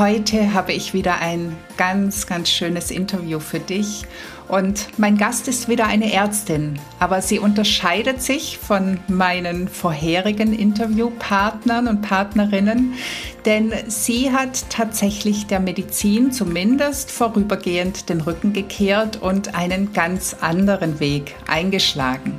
Heute habe ich wieder ein ganz, ganz schönes Interview für dich. Und mein Gast ist wieder eine Ärztin, aber sie unterscheidet sich von meinen vorherigen Interviewpartnern und Partnerinnen, denn sie hat tatsächlich der Medizin zumindest vorübergehend den Rücken gekehrt und einen ganz anderen Weg eingeschlagen.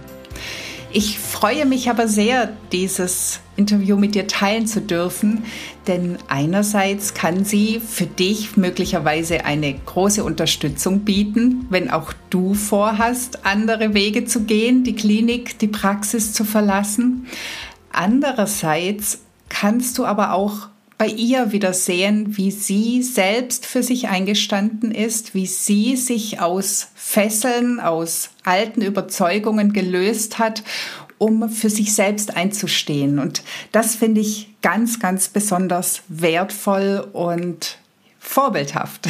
Ich freue mich aber sehr, dieses Interview mit dir teilen zu dürfen, denn einerseits kann sie für dich möglicherweise eine große Unterstützung bieten, wenn auch du vorhast, andere Wege zu gehen, die Klinik, die Praxis zu verlassen. Andererseits kannst du aber auch bei ihr wieder sehen, wie sie selbst für sich eingestanden ist, wie sie sich aus Fesseln, aus alten Überzeugungen gelöst hat, um für sich selbst einzustehen. Und das finde ich ganz, ganz besonders wertvoll und vorbildhaft.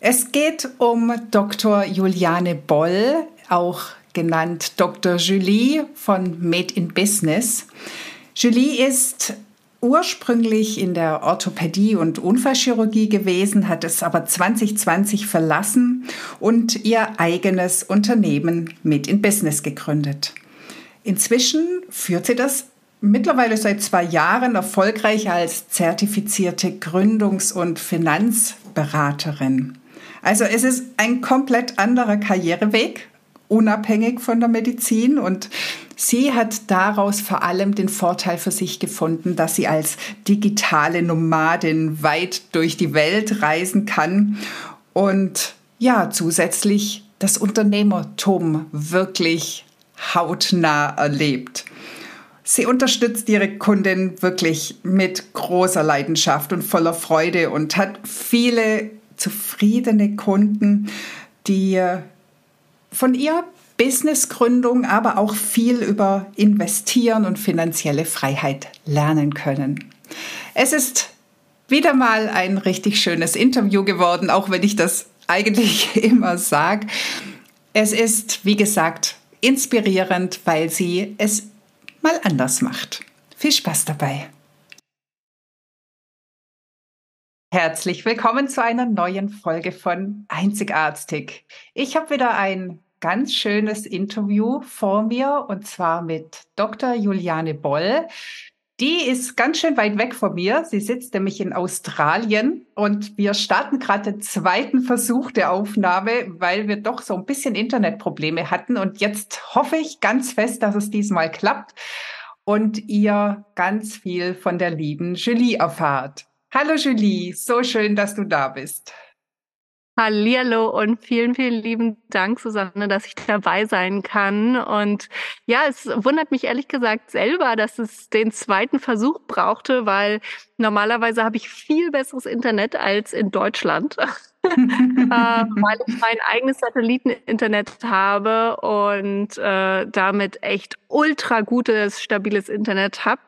Es geht um Dr. Juliane Boll, auch genannt Dr. Julie von Made in Business. Julie ist ursprünglich in der Orthopädie und Unfallchirurgie gewesen, hat es aber 2020 verlassen und ihr eigenes Unternehmen mit in Business gegründet. Inzwischen führt sie das mittlerweile seit zwei Jahren erfolgreich als zertifizierte Gründungs- und Finanzberaterin. Also es ist ein komplett anderer Karriereweg, unabhängig von der Medizin und Sie hat daraus vor allem den Vorteil für sich gefunden, dass sie als digitale Nomadin weit durch die Welt reisen kann und ja, zusätzlich das Unternehmertum wirklich hautnah erlebt. Sie unterstützt ihre Kundin wirklich mit großer Leidenschaft und voller Freude und hat viele zufriedene Kunden, die von ihr Businessgründung, aber auch viel über Investieren und finanzielle Freiheit lernen können. Es ist wieder mal ein richtig schönes Interview geworden, auch wenn ich das eigentlich immer sage. Es ist, wie gesagt, inspirierend, weil sie es mal anders macht. Viel Spaß dabei. Herzlich willkommen zu einer neuen Folge von Einzigartig. Ich habe wieder ein ganz schönes Interview vor mir und zwar mit Dr. Juliane Boll. Die ist ganz schön weit weg von mir. Sie sitzt nämlich in Australien und wir starten gerade den zweiten Versuch der Aufnahme, weil wir doch so ein bisschen Internetprobleme hatten. Und jetzt hoffe ich ganz fest, dass es diesmal klappt und ihr ganz viel von der lieben Julie erfahrt. Hallo Julie, so schön, dass du da bist. Hallihallo und vielen, vielen lieben Dank, Susanne, dass ich dabei sein kann. Und ja, es wundert mich ehrlich gesagt selber, dass es den zweiten Versuch brauchte, weil normalerweise habe ich viel besseres Internet als in Deutschland. äh, weil ich mein eigenes Satelliteninternet habe und äh, damit echt ultra gutes, stabiles Internet habe.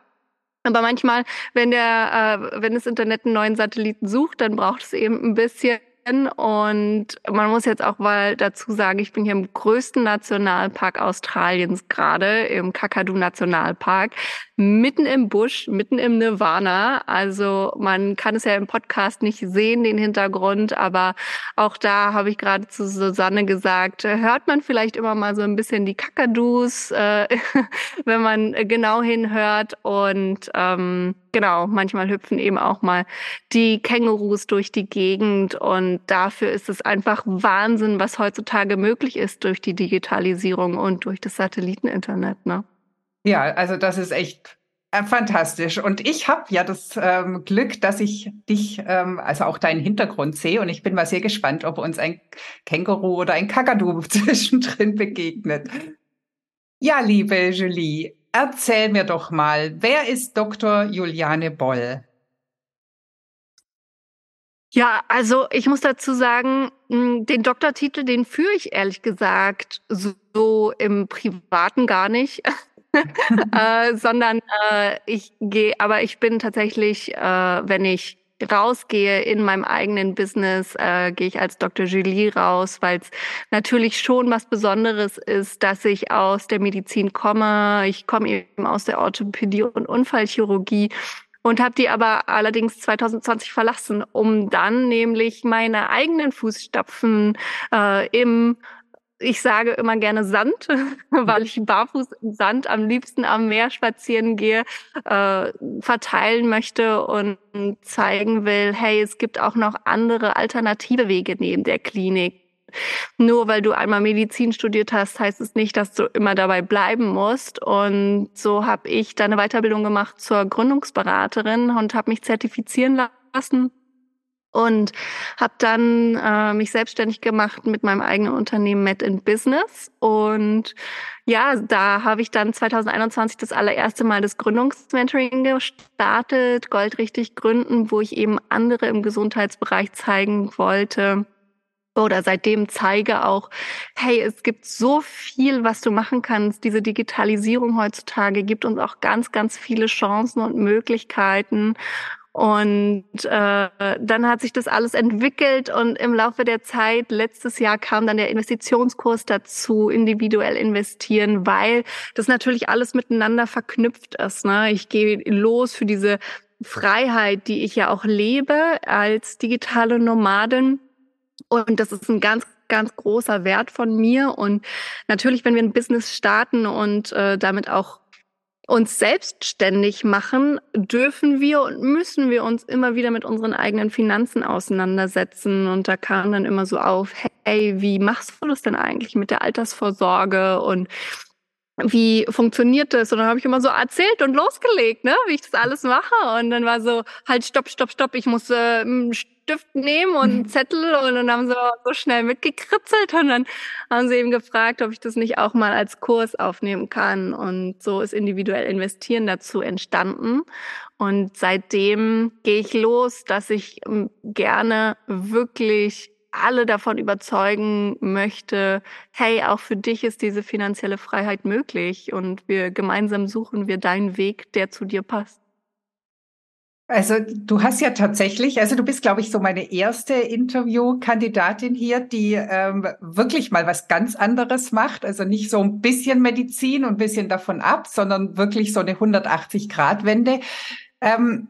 Aber manchmal, wenn der, äh, wenn das Internet einen neuen Satelliten sucht, dann braucht es eben ein bisschen und man muss jetzt auch mal dazu sagen, ich bin hier im größten Nationalpark Australiens gerade, im Kakadu Nationalpark, mitten im Busch, mitten im Nirvana. Also man kann es ja im Podcast nicht sehen, den Hintergrund, aber auch da habe ich gerade zu Susanne gesagt, hört man vielleicht immer mal so ein bisschen die Kakadus, äh, wenn man genau hinhört und ähm, Genau, manchmal hüpfen eben auch mal die Kängurus durch die Gegend und dafür ist es einfach Wahnsinn, was heutzutage möglich ist durch die Digitalisierung und durch das Satelliteninternet. Ne? Ja, also das ist echt äh, fantastisch. Und ich habe ja das ähm, Glück, dass ich dich, ähm, also auch deinen Hintergrund sehe. Und ich bin mal sehr gespannt, ob uns ein Känguru oder ein Kakadu zwischendrin begegnet. Ja, liebe Julie, Erzähl mir doch mal, wer ist Dr. Juliane Boll? Ja, also ich muss dazu sagen, hm, den Doktortitel, den führe ich ehrlich gesagt so im Privaten gar nicht. äh, sondern äh, ich gehe, aber ich bin tatsächlich, äh, wenn ich rausgehe in meinem eigenen Business, äh, gehe ich als Dr. Julie raus, weil es natürlich schon was Besonderes ist, dass ich aus der Medizin komme. Ich komme eben aus der Orthopädie und Unfallchirurgie und habe die aber allerdings 2020 verlassen, um dann nämlich meine eigenen Fußstapfen äh, im ich sage immer gerne Sand, weil ich barfuß im Sand am liebsten am Meer spazieren gehe, äh, verteilen möchte und zeigen will, hey, es gibt auch noch andere alternative Wege neben der Klinik. Nur weil du einmal Medizin studiert hast, heißt es nicht, dass du immer dabei bleiben musst. Und so habe ich dann eine Weiterbildung gemacht zur Gründungsberaterin und habe mich zertifizieren lassen und habe dann äh, mich selbstständig gemacht mit meinem eigenen Unternehmen Met in Business und ja, da habe ich dann 2021 das allererste Mal das Gründungsmentoring gestartet, Goldrichtig gründen, wo ich eben andere im Gesundheitsbereich zeigen wollte, oder seitdem zeige auch, hey, es gibt so viel, was du machen kannst. Diese Digitalisierung heutzutage gibt uns auch ganz, ganz viele Chancen und Möglichkeiten. Und äh, dann hat sich das alles entwickelt und im Laufe der Zeit, letztes Jahr kam dann der Investitionskurs dazu, individuell investieren, weil das natürlich alles miteinander verknüpft ist. Ne? Ich gehe los für diese Freiheit, die ich ja auch lebe als digitale Nomadin. Und das ist ein ganz ganz großer Wert von mir. Und natürlich, wenn wir ein Business starten und äh, damit auch uns selbstständig machen, dürfen wir und müssen wir uns immer wieder mit unseren eigenen Finanzen auseinandersetzen. Und da kam dann immer so auf, hey, wie machst du das denn eigentlich mit der Altersvorsorge und wie funktioniert das? Und dann habe ich immer so erzählt und losgelegt, ne, wie ich das alles mache. Und dann war so, halt, stopp, stopp, stopp, ich muss äh, Stift nehmen und einen mhm. Zettel und dann haben sie so schnell mitgekritzelt und dann haben sie eben gefragt, ob ich das nicht auch mal als Kurs aufnehmen kann. Und so ist individuell investieren dazu entstanden. Und seitdem gehe ich los, dass ich ähm, gerne wirklich alle davon überzeugen möchte, hey, auch für dich ist diese finanzielle Freiheit möglich und wir gemeinsam suchen wir deinen Weg, der zu dir passt. Also du hast ja tatsächlich, also du bist, glaube ich, so meine erste Interviewkandidatin hier, die ähm, wirklich mal was ganz anderes macht. Also nicht so ein bisschen Medizin und ein bisschen davon ab, sondern wirklich so eine 180-Grad-Wende. Ähm,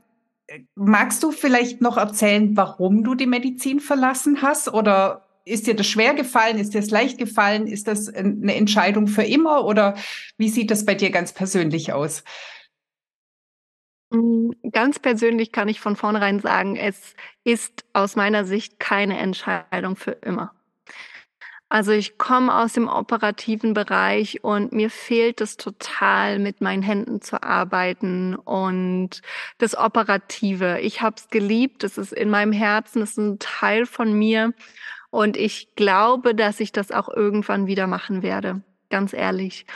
magst du vielleicht noch erzählen, warum du die Medizin verlassen hast? Oder ist dir das schwer gefallen? Ist dir das leicht gefallen? Ist das eine Entscheidung für immer? Oder wie sieht das bei dir ganz persönlich aus? Hm, ganz persönlich kann ich von vornherein sagen, es ist aus meiner Sicht keine Entscheidung für immer. Also ich komme aus dem operativen Bereich und mir fehlt es total, mit meinen Händen zu arbeiten und das Operative. Ich habe es geliebt, es ist in meinem Herzen, es ist ein Teil von mir und ich glaube, dass ich das auch irgendwann wieder machen werde, ganz ehrlich.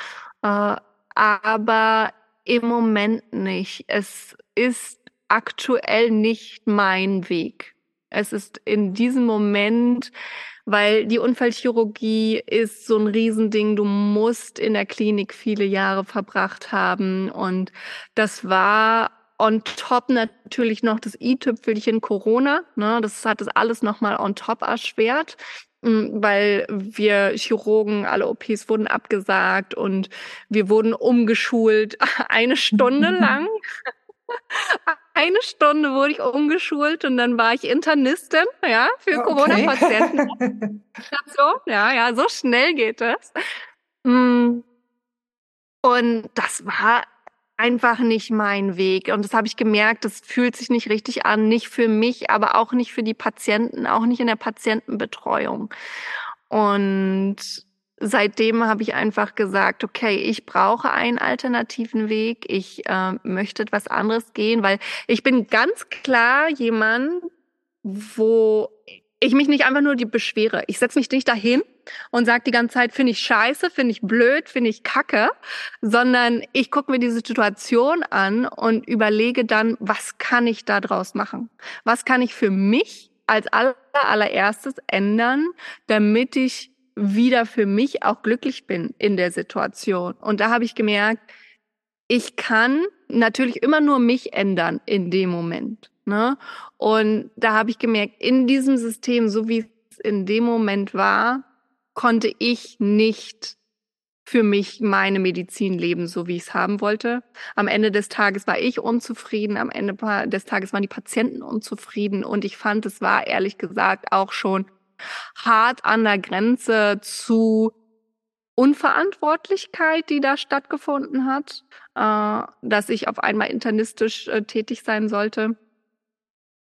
Äh, aber im Moment nicht. Es ist aktuell nicht mein Weg. Es ist in diesem Moment, weil die Unfallchirurgie ist so ein Riesending. Du musst in der Klinik viele Jahre verbracht haben. Und das war on top natürlich noch das i-Tüpfelchen Corona. Ne? Das hat das alles nochmal on top erschwert. Hm, weil wir Chirurgen, alle OPs wurden abgesagt und wir wurden umgeschult eine Stunde lang. Eine Stunde wurde ich umgeschult und dann war ich Internistin, ja, für okay. Corona-Patienten. ja, ja, so schnell geht das. Hm. Und das war einfach nicht mein Weg. Und das habe ich gemerkt, das fühlt sich nicht richtig an, nicht für mich, aber auch nicht für die Patienten, auch nicht in der Patientenbetreuung. Und seitdem habe ich einfach gesagt, okay, ich brauche einen alternativen Weg, ich äh, möchte etwas anderes gehen, weil ich bin ganz klar jemand, wo ich mich nicht einfach nur die beschwere. Ich setze mich nicht dahin und sage die ganze Zeit, finde ich scheiße, finde ich blöd, finde ich kacke, sondern ich gucke mir diese Situation an und überlege dann, was kann ich da draus machen? Was kann ich für mich als aller, allererstes ändern, damit ich wieder für mich auch glücklich bin in der Situation. Und da habe ich gemerkt, ich kann natürlich immer nur mich ändern in dem Moment. Ne? Und da habe ich gemerkt, in diesem System, so wie es in dem Moment war, konnte ich nicht für mich meine Medizin leben, so wie ich es haben wollte. Am Ende des Tages war ich unzufrieden, am Ende des Tages waren die Patienten unzufrieden und ich fand, es war ehrlich gesagt auch schon hart an der Grenze zu Unverantwortlichkeit, die da stattgefunden hat, äh, dass ich auf einmal internistisch äh, tätig sein sollte.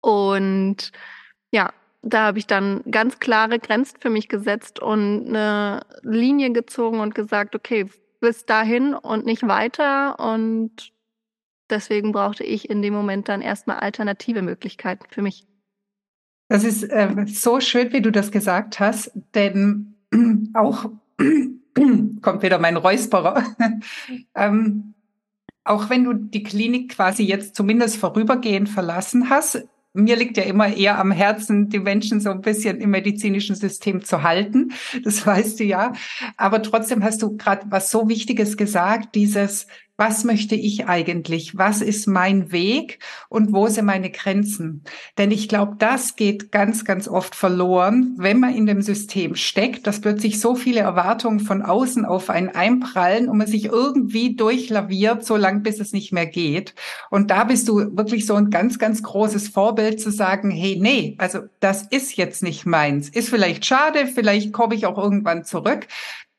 Und ja, da habe ich dann ganz klare Grenzen für mich gesetzt und eine Linie gezogen und gesagt, okay, bis dahin und nicht weiter. Und deswegen brauchte ich in dem Moment dann erstmal alternative Möglichkeiten für mich. Das ist äh, so schön, wie du das gesagt hast, denn auch kommt wieder mein Räusperer. ähm, auch wenn du die Klinik quasi jetzt zumindest vorübergehend verlassen hast, mir liegt ja immer eher am Herzen, die Menschen so ein bisschen im medizinischen System zu halten. Das weißt du ja. Aber trotzdem hast du gerade was so Wichtiges gesagt, dieses was möchte ich eigentlich? Was ist mein Weg und wo sind meine Grenzen? Denn ich glaube, das geht ganz, ganz oft verloren, wenn man in dem System steckt, dass plötzlich so viele Erwartungen von außen auf einen einprallen und man sich irgendwie durchlaviert, so lange bis es nicht mehr geht. Und da bist du wirklich so ein ganz, ganz großes Vorbild zu sagen, hey, nee, also das ist jetzt nicht meins. Ist vielleicht schade, vielleicht komme ich auch irgendwann zurück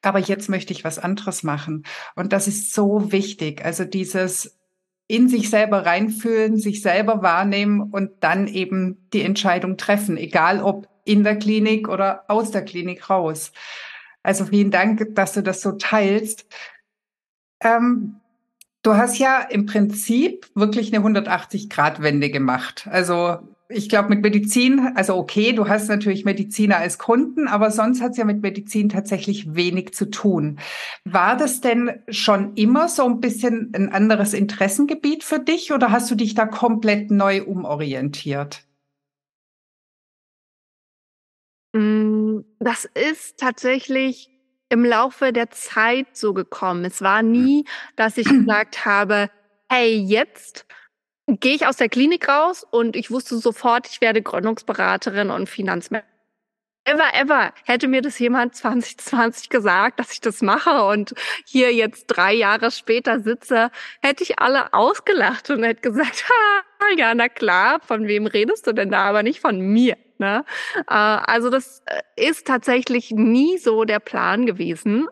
aber jetzt möchte ich was anderes machen. Und das ist so wichtig. Also dieses in sich selber reinfühlen, sich selber wahrnehmen und dann eben die Entscheidung treffen, egal ob in der Klinik oder aus der Klinik raus. Also vielen Dank, dass du das so teilst. Ähm, du hast ja im Prinzip wirklich eine 180-Grad-Wende gemacht. Also ich glaube, mit Medizin, also okay, du hast natürlich Mediziner als Kunden, aber sonst hat es ja mit Medizin tatsächlich wenig zu tun. War das denn schon immer so ein bisschen ein anderes Interessengebiet für dich oder hast du dich da komplett neu umorientiert? Mm, das ist tatsächlich im Laufe der Zeit so gekommen. Es war nie, dass ich gesagt habe, hey, jetzt gehe ich aus der Klinik raus und ich wusste sofort, ich werde Gründungsberaterin und Finanzmanagerin. Ever, ever hätte mir das jemand 2020 gesagt, dass ich das mache und hier jetzt drei Jahre später sitze, hätte ich alle ausgelacht und hätte gesagt, ha, ja, na klar, von wem redest du denn da, aber nicht von mir. Ne? Äh, also das äh, ist tatsächlich nie so der Plan gewesen.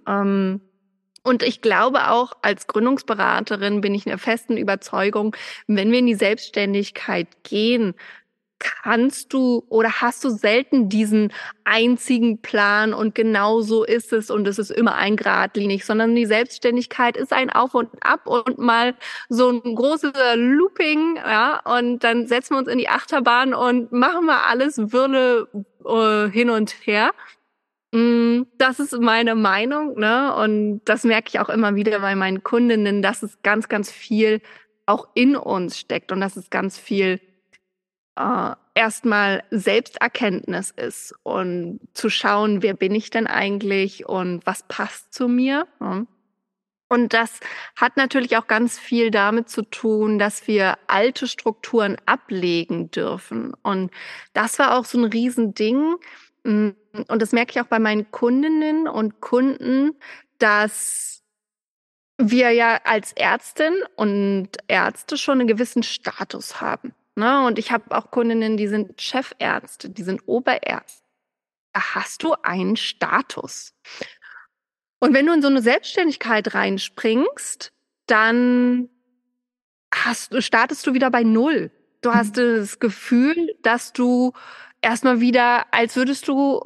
Und ich glaube auch als Gründungsberaterin bin ich in der festen Überzeugung, wenn wir in die Selbstständigkeit gehen, kannst du oder hast du selten diesen einzigen Plan und genau so ist es und es ist immer ein Gradlinig, sondern die Selbstständigkeit ist ein Auf und Ab und mal so ein großes Looping, ja, und dann setzen wir uns in die Achterbahn und machen wir alles Wirle äh, hin und her. Mm, das ist meine Meinung, ne? Und das merke ich auch immer wieder bei meinen Kundinnen, dass es ganz, ganz viel auch in uns steckt und dass es ganz viel äh, erstmal Selbsterkenntnis ist und zu schauen, wer bin ich denn eigentlich und was passt zu mir. Ne? Und das hat natürlich auch ganz viel damit zu tun, dass wir alte Strukturen ablegen dürfen. Und das war auch so ein Riesending. Mm, und das merke ich auch bei meinen Kundinnen und Kunden, dass wir ja als Ärztin und Ärzte schon einen gewissen Status haben. Ne? Und ich habe auch Kundinnen, die sind Chefärzte, die sind Oberärzte. Da hast du einen Status. Und wenn du in so eine Selbstständigkeit reinspringst, dann hast, startest du wieder bei Null. Du mhm. hast das Gefühl, dass du erstmal wieder, als würdest du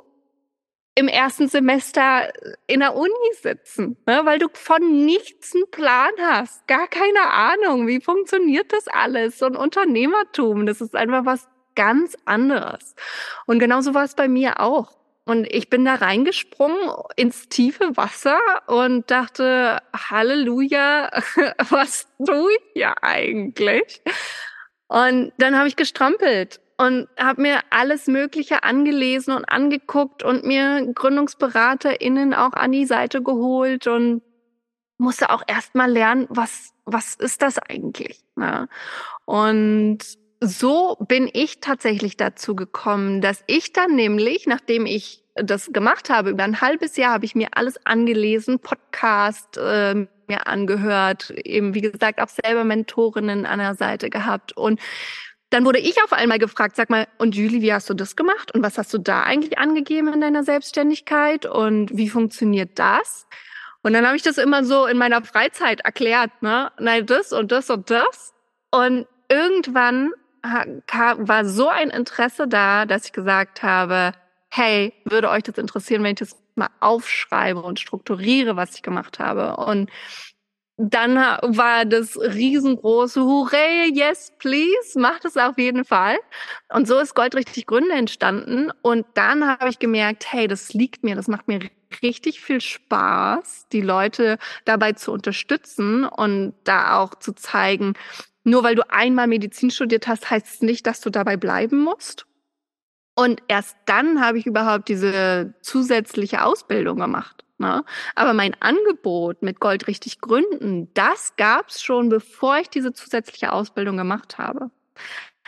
im ersten Semester in der Uni sitzen, ne? weil du von nichts einen Plan hast, gar keine Ahnung, wie funktioniert das alles, so ein Unternehmertum, das ist einfach was ganz anderes. Und genauso war es bei mir auch. Und ich bin da reingesprungen ins tiefe Wasser und dachte, Halleluja, was tue ich ja eigentlich? Und dann habe ich gestrampelt und habe mir alles Mögliche angelesen und angeguckt und mir GründungsberaterInnen auch an die Seite geholt und musste auch erstmal lernen, was, was ist das eigentlich? Ne? Und so bin ich tatsächlich dazu gekommen, dass ich dann nämlich, nachdem ich das gemacht habe, über ein halbes Jahr habe ich mir alles angelesen, Podcast äh, mir angehört, eben wie gesagt auch selber Mentorinnen an der Seite gehabt und dann wurde ich auf einmal gefragt, sag mal, und Julie, wie hast du das gemacht? Und was hast du da eigentlich angegeben in deiner Selbstständigkeit? Und wie funktioniert das? Und dann habe ich das immer so in meiner Freizeit erklärt, ne? Nein, das und das und das. Und irgendwann war so ein Interesse da, dass ich gesagt habe, hey, würde euch das interessieren, wenn ich das mal aufschreibe und strukturiere, was ich gemacht habe? Und dann war das riesengroße Hurray, yes, please, macht es auf jeden Fall. Und so ist Gold richtig Gründe entstanden. Und dann habe ich gemerkt, hey, das liegt mir, das macht mir richtig viel Spaß, die Leute dabei zu unterstützen und da auch zu zeigen, nur weil du einmal Medizin studiert hast, heißt es nicht, dass du dabei bleiben musst. Und erst dann habe ich überhaupt diese zusätzliche Ausbildung gemacht. Ne? Aber mein Angebot mit Gold richtig gründen, das gab's schon, bevor ich diese zusätzliche Ausbildung gemacht habe.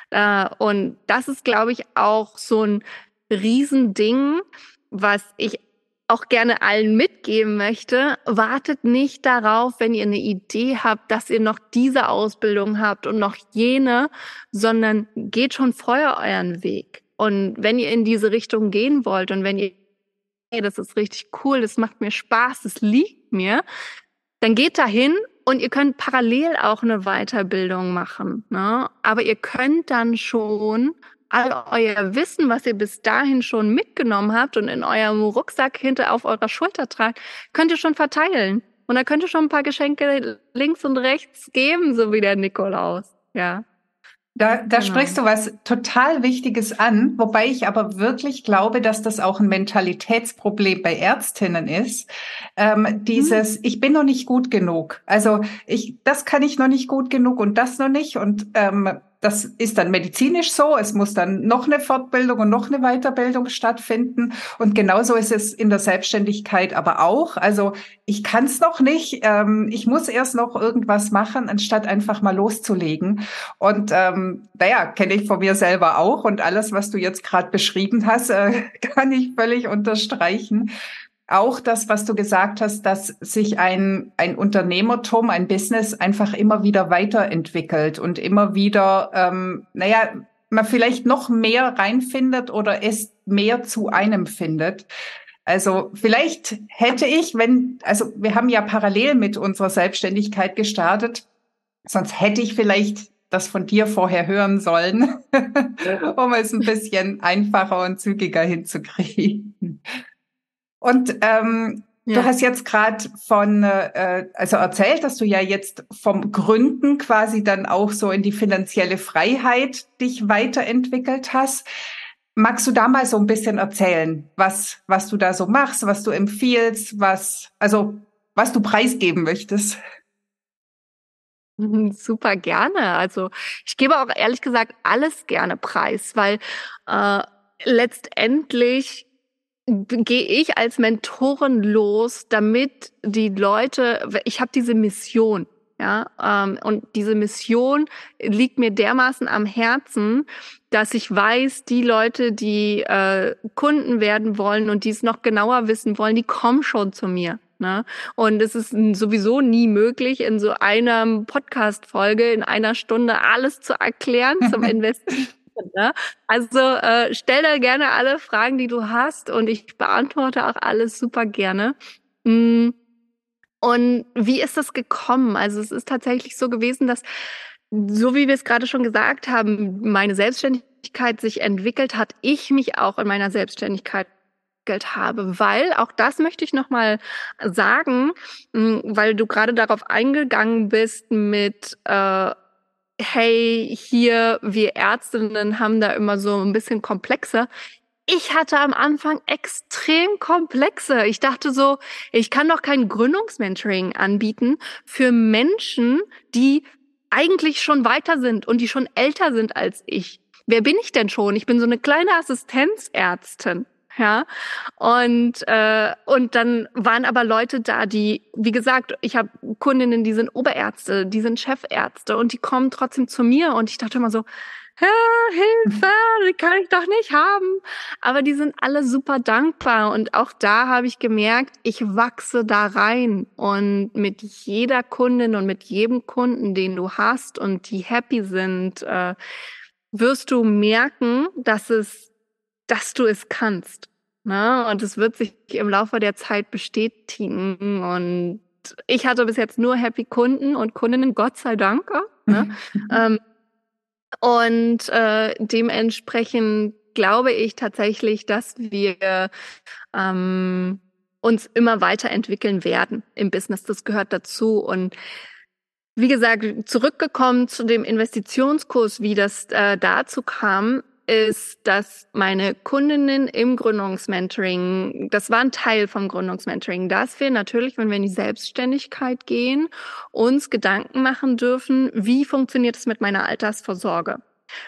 Äh, und das ist, glaube ich, auch so ein Riesending, was ich auch gerne allen mitgeben möchte, wartet nicht darauf, wenn ihr eine Idee habt, dass ihr noch diese Ausbildung habt und noch jene, sondern geht schon vorher euren Weg. Und wenn ihr in diese Richtung gehen wollt und wenn ihr hey, das ist richtig cool, das macht mir Spaß, das liegt mir, dann geht dahin und ihr könnt parallel auch eine Weiterbildung machen. Ne? Aber ihr könnt dann schon all euer Wissen, was ihr bis dahin schon mitgenommen habt und in eurem Rucksack hinter auf eurer Schulter tragt, könnt ihr schon verteilen. Und da könnt ihr schon ein paar Geschenke links und rechts geben, so wie der Nikolaus. Ja. Da, da genau. sprichst du was total Wichtiges an, wobei ich aber wirklich glaube, dass das auch ein Mentalitätsproblem bei Ärztinnen ist. Ähm, dieses, hm. ich bin noch nicht gut genug. Also ich, das kann ich noch nicht gut genug und das noch nicht. Und ähm, das ist dann medizinisch so. Es muss dann noch eine Fortbildung und noch eine Weiterbildung stattfinden. Und genauso ist es in der Selbstständigkeit aber auch. Also ich kann es noch nicht. Ähm, ich muss erst noch irgendwas machen, anstatt einfach mal loszulegen. Und ähm, naja, kenne ich von mir selber auch. Und alles, was du jetzt gerade beschrieben hast, äh, kann ich völlig unterstreichen auch das, was du gesagt hast, dass sich ein, ein Unternehmertum, ein Business einfach immer wieder weiterentwickelt und immer wieder, ähm, naja, man vielleicht noch mehr reinfindet oder es mehr zu einem findet. Also vielleicht hätte ich, wenn, also wir haben ja parallel mit unserer Selbstständigkeit gestartet, sonst hätte ich vielleicht das von dir vorher hören sollen, um es ein bisschen einfacher und zügiger hinzukriegen. Und ähm, ja. du hast jetzt gerade von, äh, also erzählt, dass du ja jetzt vom Gründen quasi dann auch so in die finanzielle Freiheit dich weiterentwickelt hast. Magst du da mal so ein bisschen erzählen, was, was du da so machst, was du empfiehlst, was, also, was du preisgeben möchtest? Super gerne. Also ich gebe auch ehrlich gesagt alles gerne preis, weil äh, letztendlich gehe ich als Mentorin los, damit die Leute, ich habe diese Mission, ja, ähm, und diese Mission liegt mir dermaßen am Herzen, dass ich weiß, die Leute, die äh, Kunden werden wollen und die es noch genauer wissen wollen, die kommen schon zu mir. Ne? Und es ist sowieso nie möglich, in so einer Podcast-Folge in einer Stunde alles zu erklären zum Investieren. Ne? Also äh, stell da gerne alle Fragen, die du hast und ich beantworte auch alles super gerne. Mm. Und wie ist das gekommen? Also es ist tatsächlich so gewesen, dass, so wie wir es gerade schon gesagt haben, meine Selbstständigkeit sich entwickelt hat, ich mich auch in meiner Selbstständigkeit habe, weil auch das möchte ich noch mal sagen, mm, weil du gerade darauf eingegangen bist mit äh, hey, hier, wir Ärztinnen haben da immer so ein bisschen komplexer. Ich hatte am Anfang extrem komplexe. Ich dachte so, ich kann doch kein Gründungsmentoring anbieten für Menschen, die eigentlich schon weiter sind und die schon älter sind als ich. wer bin ich denn schon? Ich bin so eine kleine Assistenzärztin. Ja, und äh, und dann waren aber Leute da, die, wie gesagt, ich habe Kundinnen, die sind Oberärzte, die sind Chefärzte und die kommen trotzdem zu mir und ich dachte immer so, Hilfe, die kann ich doch nicht haben. Aber die sind alle super dankbar. Und auch da habe ich gemerkt, ich wachse da rein. Und mit jeder Kundin und mit jedem Kunden, den du hast und die happy sind, äh, wirst du merken, dass es, dass du es kannst. Ne? Und es wird sich im Laufe der Zeit bestätigen. Und ich hatte bis jetzt nur happy Kunden und Kundinnen, Gott sei Dank. Ne? ähm, und äh, dementsprechend glaube ich tatsächlich, dass wir ähm, uns immer weiterentwickeln werden im Business. Das gehört dazu. Und wie gesagt, zurückgekommen zu dem Investitionskurs, wie das äh, dazu kam, ist, dass meine Kundinnen im Gründungsmentoring, das war ein Teil vom Gründungsmentoring, dass wir natürlich, wenn wir in die Selbstständigkeit gehen, uns Gedanken machen dürfen, wie funktioniert es mit meiner Altersvorsorge?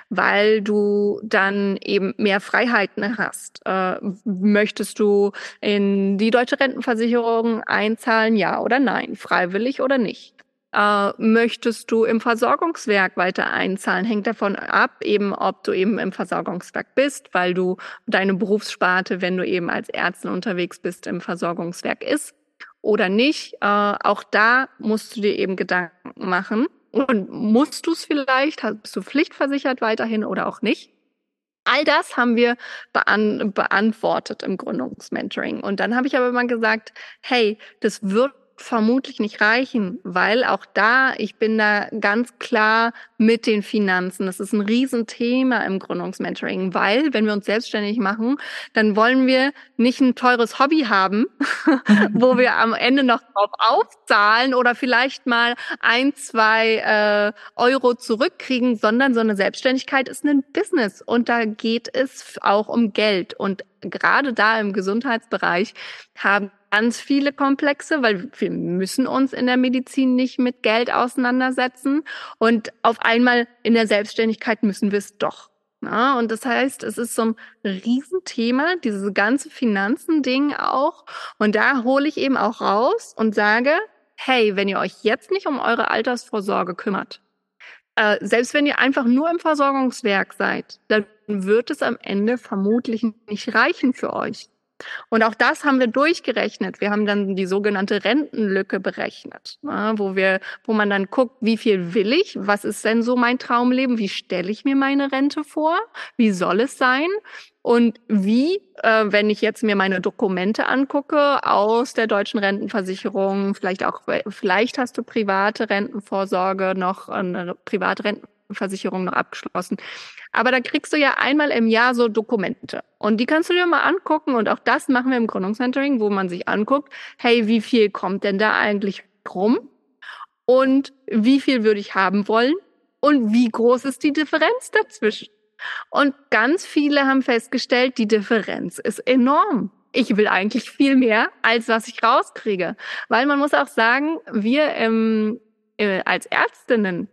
weil du dann eben mehr Freiheiten hast. Äh, möchtest du in die deutsche Rentenversicherung einzahlen, ja oder nein, freiwillig oder nicht? Äh, möchtest du im Versorgungswerk weiter einzahlen? Hängt davon ab, eben ob du eben im Versorgungswerk bist, weil du deine Berufssparte, wenn du eben als Ärztin unterwegs bist, im Versorgungswerk ist oder nicht. Äh, auch da musst du dir eben Gedanken machen. Und musst du es vielleicht? Bist du pflichtversichert weiterhin oder auch nicht? All das haben wir bean beantwortet im Gründungsmentoring. Und dann habe ich aber mal gesagt, hey, das wird vermutlich nicht reichen, weil auch da, ich bin da ganz klar mit den Finanzen. Das ist ein Riesenthema im Gründungsmentoring, weil wenn wir uns selbstständig machen, dann wollen wir nicht ein teures Hobby haben, wo wir am Ende noch drauf aufzahlen oder vielleicht mal ein, zwei äh, Euro zurückkriegen, sondern so eine Selbstständigkeit ist ein Business und da geht es auch um Geld und gerade da im Gesundheitsbereich haben ganz viele Komplexe, weil wir müssen uns in der Medizin nicht mit Geld auseinandersetzen. Und auf einmal in der Selbstständigkeit müssen wir es doch. Ja, und das heißt, es ist so ein Riesenthema, dieses ganze Finanzen-Ding auch. Und da hole ich eben auch raus und sage, hey, wenn ihr euch jetzt nicht um eure Altersvorsorge kümmert, äh, selbst wenn ihr einfach nur im Versorgungswerk seid, dann wird es am Ende vermutlich nicht reichen für euch. Und auch das haben wir durchgerechnet. Wir haben dann die sogenannte Rentenlücke berechnet, ne, wo wir, wo man dann guckt, wie viel will ich? Was ist denn so mein Traumleben? Wie stelle ich mir meine Rente vor? Wie soll es sein? Und wie, äh, wenn ich jetzt mir meine Dokumente angucke aus der deutschen Rentenversicherung, vielleicht auch, vielleicht hast du private Rentenvorsorge noch, eine private Rentenversicherung noch abgeschlossen. Aber da kriegst du ja einmal im Jahr so Dokumente. Und die kannst du dir mal angucken. Und auch das machen wir im Gründungscentering, wo man sich anguckt, hey, wie viel kommt denn da eigentlich rum? Und wie viel würde ich haben wollen? Und wie groß ist die Differenz dazwischen? Und ganz viele haben festgestellt, die Differenz ist enorm. Ich will eigentlich viel mehr, als was ich rauskriege. Weil man muss auch sagen, wir ähm, äh, als Ärztinnen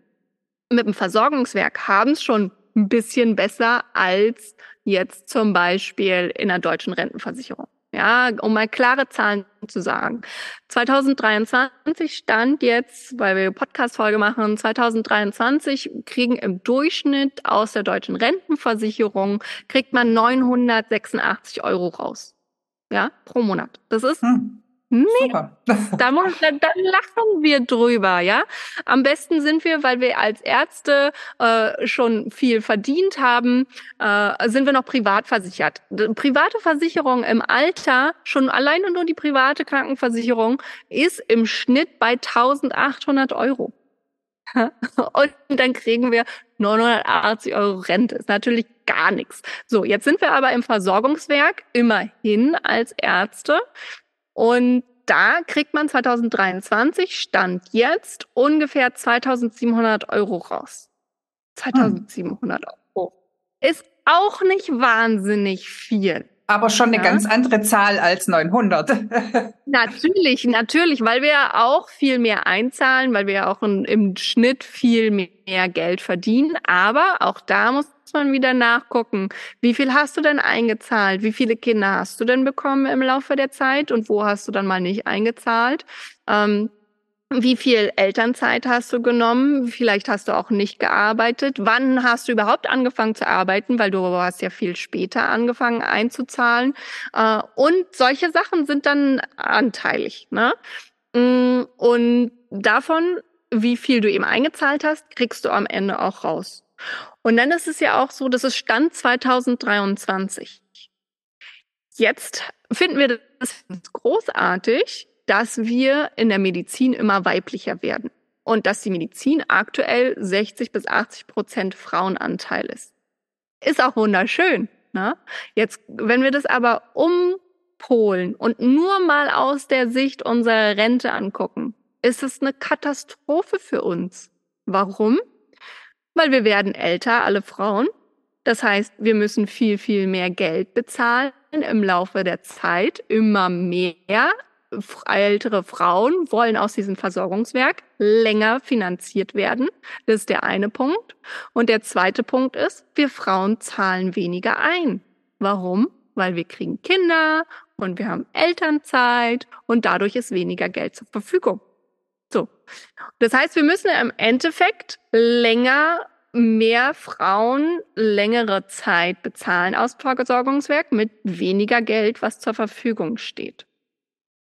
mit dem Versorgungswerk haben es schon ein bisschen besser als jetzt zum Beispiel in der deutschen Rentenversicherung. Ja, um mal klare Zahlen zu sagen. 2023 stand jetzt, weil wir Podcast-Folge machen, 2023 kriegen im Durchschnitt aus der deutschen Rentenversicherung, kriegt man 986 Euro raus. Ja, pro Monat. Das ist hm. Nee, Super. da, muss, da, da lachen wir drüber, ja. Am besten sind wir, weil wir als Ärzte äh, schon viel verdient haben, äh, sind wir noch privat versichert. Private Versicherung im Alter, schon alleine nur die private Krankenversicherung, ist im Schnitt bei 1800 Euro. Und dann kriegen wir 980 Euro Rente. Ist natürlich gar nichts. So, jetzt sind wir aber im Versorgungswerk immerhin als Ärzte und da kriegt man 2023 Stand jetzt ungefähr 2700 Euro raus. 2700 Euro. Ist auch nicht wahnsinnig viel. Aber schon eine ja. ganz andere Zahl als 900. natürlich, natürlich, weil wir ja auch viel mehr einzahlen, weil wir ja auch im Schnitt viel mehr Geld verdienen. Aber auch da muss man wieder nachgucken. Wie viel hast du denn eingezahlt? Wie viele Kinder hast du denn bekommen im Laufe der Zeit? Und wo hast du dann mal nicht eingezahlt? Ähm, wie viel Elternzeit hast du genommen? Vielleicht hast du auch nicht gearbeitet. Wann hast du überhaupt angefangen zu arbeiten? Weil du hast ja viel später angefangen einzuzahlen. Äh, und solche Sachen sind dann anteilig. Ne? Mm, und davon, wie viel du eben eingezahlt hast, kriegst du am Ende auch raus. Und dann ist es ja auch so, das ist Stand 2023. Jetzt finden wir das großartig, dass wir in der Medizin immer weiblicher werden und dass die Medizin aktuell 60 bis 80 Prozent Frauenanteil ist. Ist auch wunderschön. Ne? Jetzt, wenn wir das aber umpolen und nur mal aus der Sicht unserer Rente angucken, ist es eine Katastrophe für uns. Warum? Weil wir werden älter, alle Frauen. Das heißt, wir müssen viel, viel mehr Geld bezahlen im Laufe der Zeit, immer mehr ältere Frauen wollen aus diesem Versorgungswerk länger finanziert werden. Das ist der eine Punkt. Und der zweite Punkt ist, wir Frauen zahlen weniger ein. Warum? Weil wir kriegen Kinder und wir haben Elternzeit und dadurch ist weniger Geld zur Verfügung. So. Das heißt, wir müssen im Endeffekt länger mehr Frauen längere Zeit bezahlen aus Versorgungswerk mit weniger Geld, was zur Verfügung steht.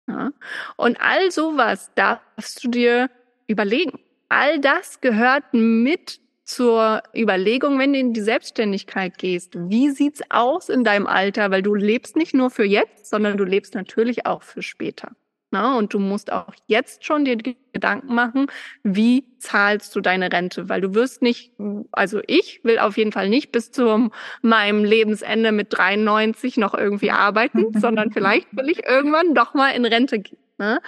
Ja? Und all sowas darfst du dir überlegen. All das gehört mit zur Überlegung, wenn du in die Selbstständigkeit gehst. Wie sieht's aus in deinem Alter? Weil du lebst nicht nur für jetzt, sondern du lebst natürlich auch für später. Na, und du musst auch jetzt schon dir Gedanken machen, wie zahlst du deine Rente? Weil du wirst nicht, also ich will auf jeden Fall nicht bis zu meinem Lebensende mit 93 noch irgendwie arbeiten, sondern vielleicht will ich irgendwann doch mal in Rente gehen. Ne?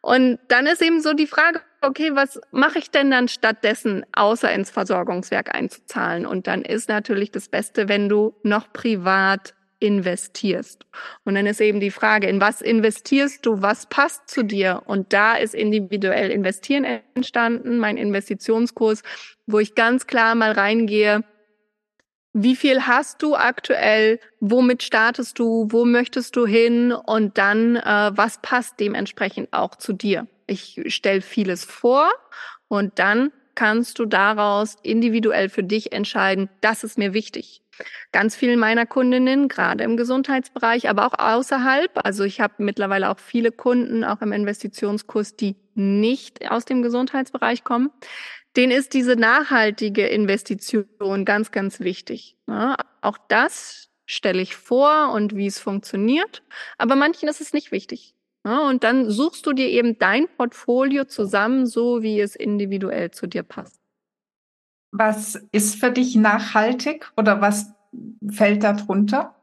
Und dann ist eben so die Frage, okay, was mache ich denn dann stattdessen, außer ins Versorgungswerk einzuzahlen? Und dann ist natürlich das Beste, wenn du noch privat investierst. Und dann ist eben die Frage, in was investierst du, was passt zu dir? Und da ist individuell investieren entstanden, mein Investitionskurs, wo ich ganz klar mal reingehe, wie viel hast du aktuell? Womit startest du? Wo möchtest du hin? Und dann, äh, was passt dementsprechend auch zu dir? Ich stelle vieles vor und dann kannst du daraus individuell für dich entscheiden, das ist mir wichtig. Ganz vielen meiner Kundinnen, gerade im Gesundheitsbereich, aber auch außerhalb. Also ich habe mittlerweile auch viele Kunden, auch im Investitionskurs, die nicht aus dem Gesundheitsbereich kommen. Denen ist diese nachhaltige Investition ganz, ganz wichtig. Ja, auch das stelle ich vor und wie es funktioniert. Aber manchen ist es nicht wichtig. Ja, und dann suchst du dir eben dein Portfolio zusammen, so wie es individuell zu dir passt. Was ist für dich nachhaltig oder was fällt darunter?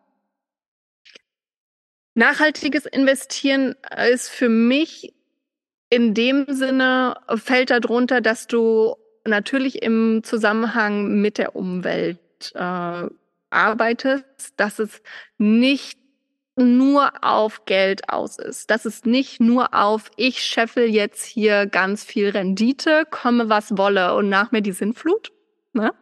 Nachhaltiges Investieren ist für mich in dem Sinne, fällt darunter, dass du natürlich im Zusammenhang mit der Umwelt äh, arbeitest, dass es nicht nur auf Geld aus ist, dass es nicht nur auf ich scheffel jetzt hier ganz viel Rendite, komme was wolle und nach mir die Sinnflut, ne?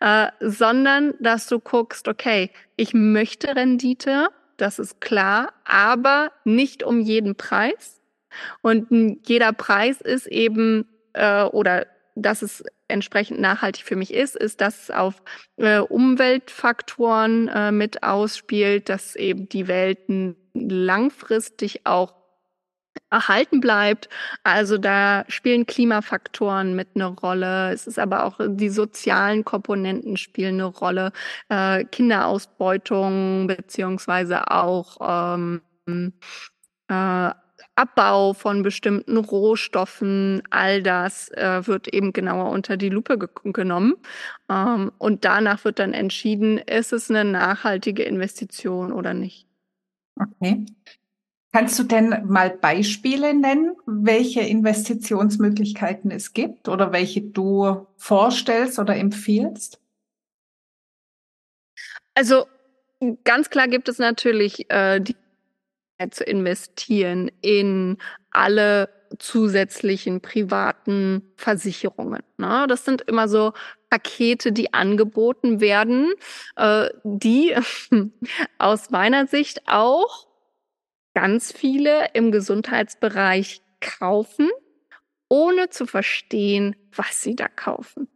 Äh, sondern dass du guckst, okay, ich möchte Rendite, das ist klar, aber nicht um jeden Preis. Und jeder Preis ist eben, äh, oder dass es entsprechend nachhaltig für mich ist, ist, dass es auf äh, Umweltfaktoren äh, mit ausspielt, dass eben die Welten langfristig auch erhalten bleibt. Also da spielen Klimafaktoren mit eine Rolle. Es ist aber auch die sozialen Komponenten spielen eine Rolle. Äh, Kinderausbeutung beziehungsweise auch ähm, äh, Abbau von bestimmten Rohstoffen, all das äh, wird eben genauer unter die Lupe ge genommen. Ähm, und danach wird dann entschieden, ist es eine nachhaltige Investition oder nicht. Okay. Kannst du denn mal Beispiele nennen, welche Investitionsmöglichkeiten es gibt oder welche du vorstellst oder empfiehlst? Also ganz klar gibt es natürlich äh, die zu investieren in alle zusätzlichen privaten Versicherungen. Ne? Das sind immer so Pakete, die angeboten werden, äh, die aus meiner Sicht auch ganz viele im Gesundheitsbereich kaufen, ohne zu verstehen, was sie da kaufen.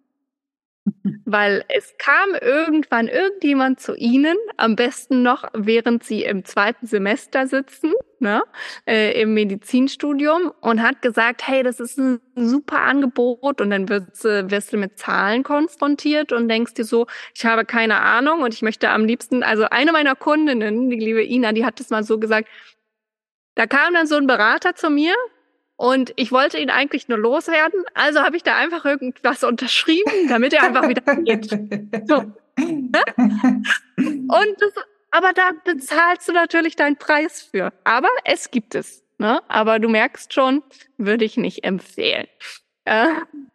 Weil es kam irgendwann irgendjemand zu Ihnen, am besten noch, während Sie im zweiten Semester sitzen, ne, äh, im Medizinstudium und hat gesagt, hey, das ist ein super Angebot und dann wirst, äh, wirst du mit Zahlen konfrontiert und denkst dir so, ich habe keine Ahnung und ich möchte am liebsten, also eine meiner Kundinnen, die liebe Ina, die hat das mal so gesagt, da kam dann so ein Berater zu mir und ich wollte ihn eigentlich nur loswerden, also habe ich da einfach irgendwas unterschrieben, damit er einfach wieder geht. So. Ne? Und das, aber da bezahlst du natürlich deinen Preis für. Aber es gibt es. Ne? Aber du merkst schon, würde ich nicht empfehlen. Äh,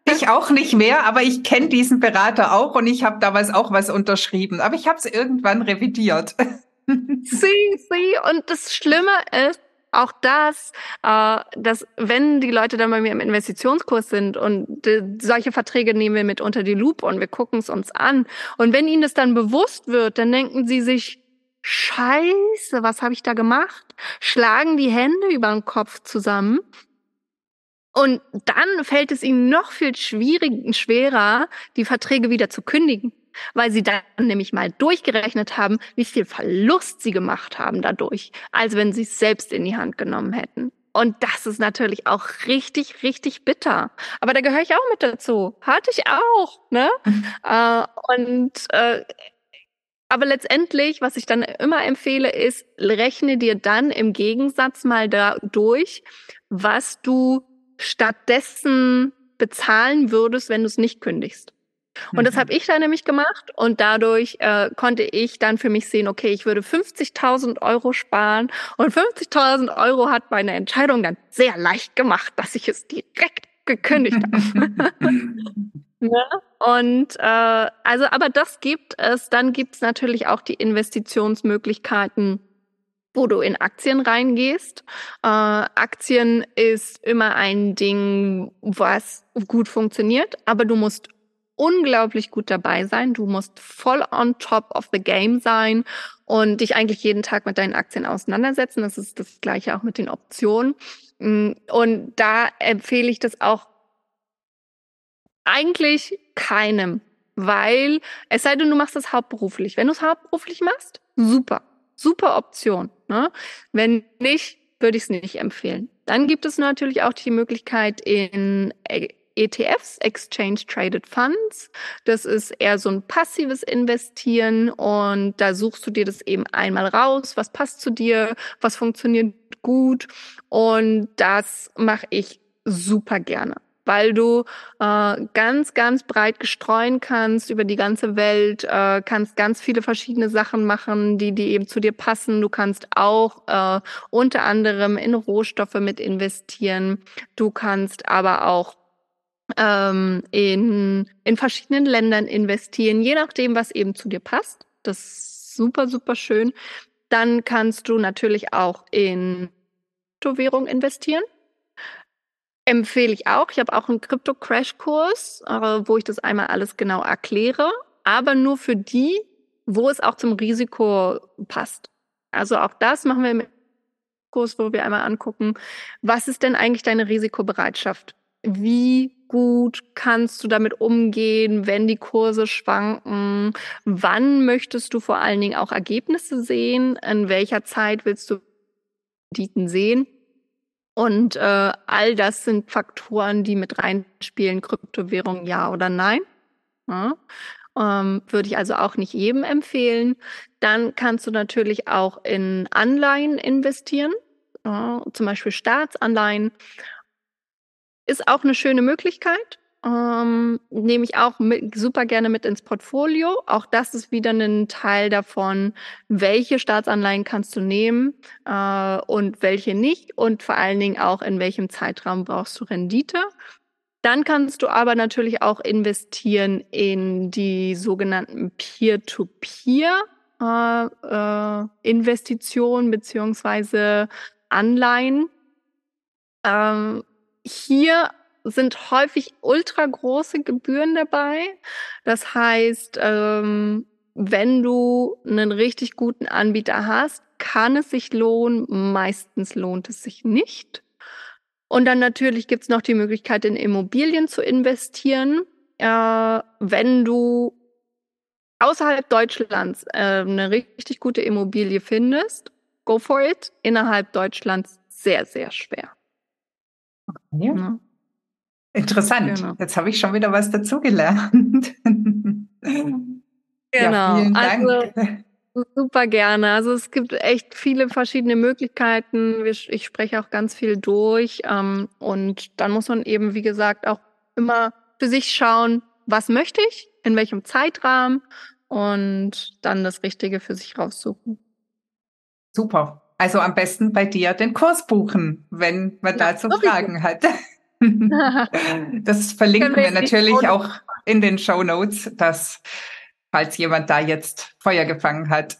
ich auch nicht mehr, aber ich kenne diesen Berater auch und ich habe damals auch was unterschrieben. Aber ich habe es irgendwann revidiert. Sie, sie. Und das Schlimme ist, auch das, äh, dass wenn die Leute dann bei mir im Investitionskurs sind und solche Verträge nehmen wir mit unter die Lupe und wir gucken es uns an. Und wenn ihnen das dann bewusst wird, dann denken sie sich, Scheiße, was habe ich da gemacht? Schlagen die Hände über den Kopf zusammen. Und dann fällt es ihnen noch viel schwierig, schwerer, die Verträge wieder zu kündigen weil sie dann nämlich mal durchgerechnet haben, wie viel Verlust sie gemacht haben dadurch, als wenn sie es selbst in die Hand genommen hätten. Und das ist natürlich auch richtig, richtig bitter. Aber da gehöre ich auch mit dazu. Hatte ich auch. Ne? Mhm. äh, und äh, aber letztendlich, was ich dann immer empfehle, ist, rechne dir dann im Gegensatz mal da durch, was du stattdessen bezahlen würdest, wenn du es nicht kündigst. Und mhm. das habe ich dann nämlich gemacht und dadurch äh, konnte ich dann für mich sehen, okay, ich würde 50.000 Euro sparen und 50.000 Euro hat meine Entscheidung dann sehr leicht gemacht, dass ich es direkt gekündigt habe. ja, und äh, also, aber das gibt es. Dann gibt es natürlich auch die Investitionsmöglichkeiten wo du in Aktien reingehst. Äh, Aktien ist immer ein Ding, was gut funktioniert, aber du musst unglaublich gut dabei sein. Du musst voll on top of the game sein und dich eigentlich jeden Tag mit deinen Aktien auseinandersetzen. Das ist das gleiche auch mit den Optionen. Mm, und da empfehle ich das auch eigentlich keinem, weil es sei denn, du machst das hauptberuflich. Wenn du es hauptberuflich machst, super, super Option. Ne? Wenn nicht, würde ich es nicht empfehlen. Dann gibt es natürlich auch die Möglichkeit, in ETFs, Exchange Traded Funds. Das ist eher so ein passives Investieren und da suchst du dir das eben einmal raus, was passt zu dir, was funktioniert gut und das mache ich super gerne weil du äh, ganz, ganz breit gestreuen kannst über die ganze Welt, äh, kannst ganz viele verschiedene Sachen machen, die, die eben zu dir passen. Du kannst auch äh, unter anderem in Rohstoffe mit investieren. Du kannst aber auch ähm, in, in verschiedenen Ländern investieren, je nachdem, was eben zu dir passt. Das ist super, super schön. Dann kannst du natürlich auch in Kryptowährung investieren. Empfehle ich auch. Ich habe auch einen Krypto-Crash-Kurs, äh, wo ich das einmal alles genau erkläre, aber nur für die, wo es auch zum Risiko passt. Also auch das machen wir mit Kurs, wo wir einmal angucken, was ist denn eigentlich deine Risikobereitschaft? Wie gut kannst du damit umgehen, wenn die Kurse schwanken? Wann möchtest du vor allen Dingen auch Ergebnisse sehen? In welcher Zeit willst du Renditen sehen? Und äh, all das sind Faktoren, die mit reinspielen, Kryptowährung ja oder nein. Ja. Ähm, würde ich also auch nicht jedem empfehlen. Dann kannst du natürlich auch in Anleihen investieren, ja, zum Beispiel Staatsanleihen ist auch eine schöne Möglichkeit. Ähm, nehme ich auch mit, super gerne mit ins Portfolio. Auch das ist wieder ein Teil davon, welche Staatsanleihen kannst du nehmen äh, und welche nicht und vor allen Dingen auch in welchem Zeitraum brauchst du Rendite. Dann kannst du aber natürlich auch investieren in die sogenannten Peer-to-Peer äh, äh, Investitionen beziehungsweise Anleihen. Ähm, hier sind häufig ultra große Gebühren dabei. Das heißt, ähm, wenn du einen richtig guten Anbieter hast, kann es sich lohnen. Meistens lohnt es sich nicht. Und dann natürlich gibt's noch die Möglichkeit, in Immobilien zu investieren. Äh, wenn du außerhalb Deutschlands äh, eine richtig gute Immobilie findest, go for it. Innerhalb Deutschlands sehr, sehr schwer. Ja. ja. Interessant. Genau. Jetzt habe ich schon wieder was dazugelernt. genau. Ja, also super gerne. Also es gibt echt viele verschiedene Möglichkeiten. Ich spreche auch ganz viel durch. Ähm, und dann muss man eben, wie gesagt, auch immer für sich schauen, was möchte ich, in welchem Zeitrahmen und dann das Richtige für sich raussuchen. Super. Also am besten bei dir den Kurs buchen, wenn man ja, dazu Fragen hat. das verlinken wir natürlich auch in den Show Notes, dass falls jemand da jetzt Feuer gefangen hat.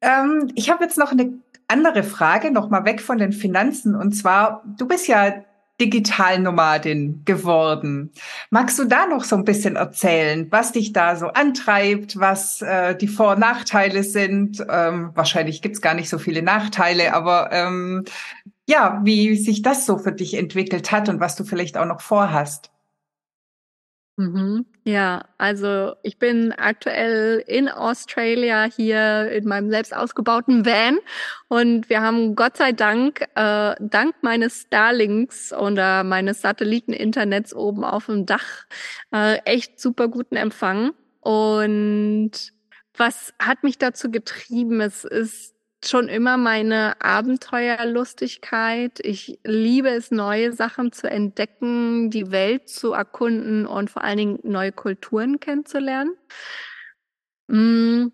Ähm, ich habe jetzt noch eine andere Frage, noch mal weg von den Finanzen. Und zwar, du bist ja Digitalnomadin geworden. Magst du da noch so ein bisschen erzählen, was dich da so antreibt, was äh, die Vor- und Nachteile sind? Ähm, wahrscheinlich gibt's gar nicht so viele Nachteile, aber ähm, ja, wie sich das so für dich entwickelt hat und was du vielleicht auch noch vorhast. Mhm. Ja, also ich bin aktuell in Australia hier in meinem selbst ausgebauten Van und wir haben Gott sei Dank, äh, dank meines Starlinks oder meines Satelliteninternets oben auf dem Dach äh, echt super guten Empfang. Und was hat mich dazu getrieben? Es ist schon immer meine Abenteuerlustigkeit. Ich liebe es, neue Sachen zu entdecken, die Welt zu erkunden und vor allen Dingen neue Kulturen kennenzulernen. Mm.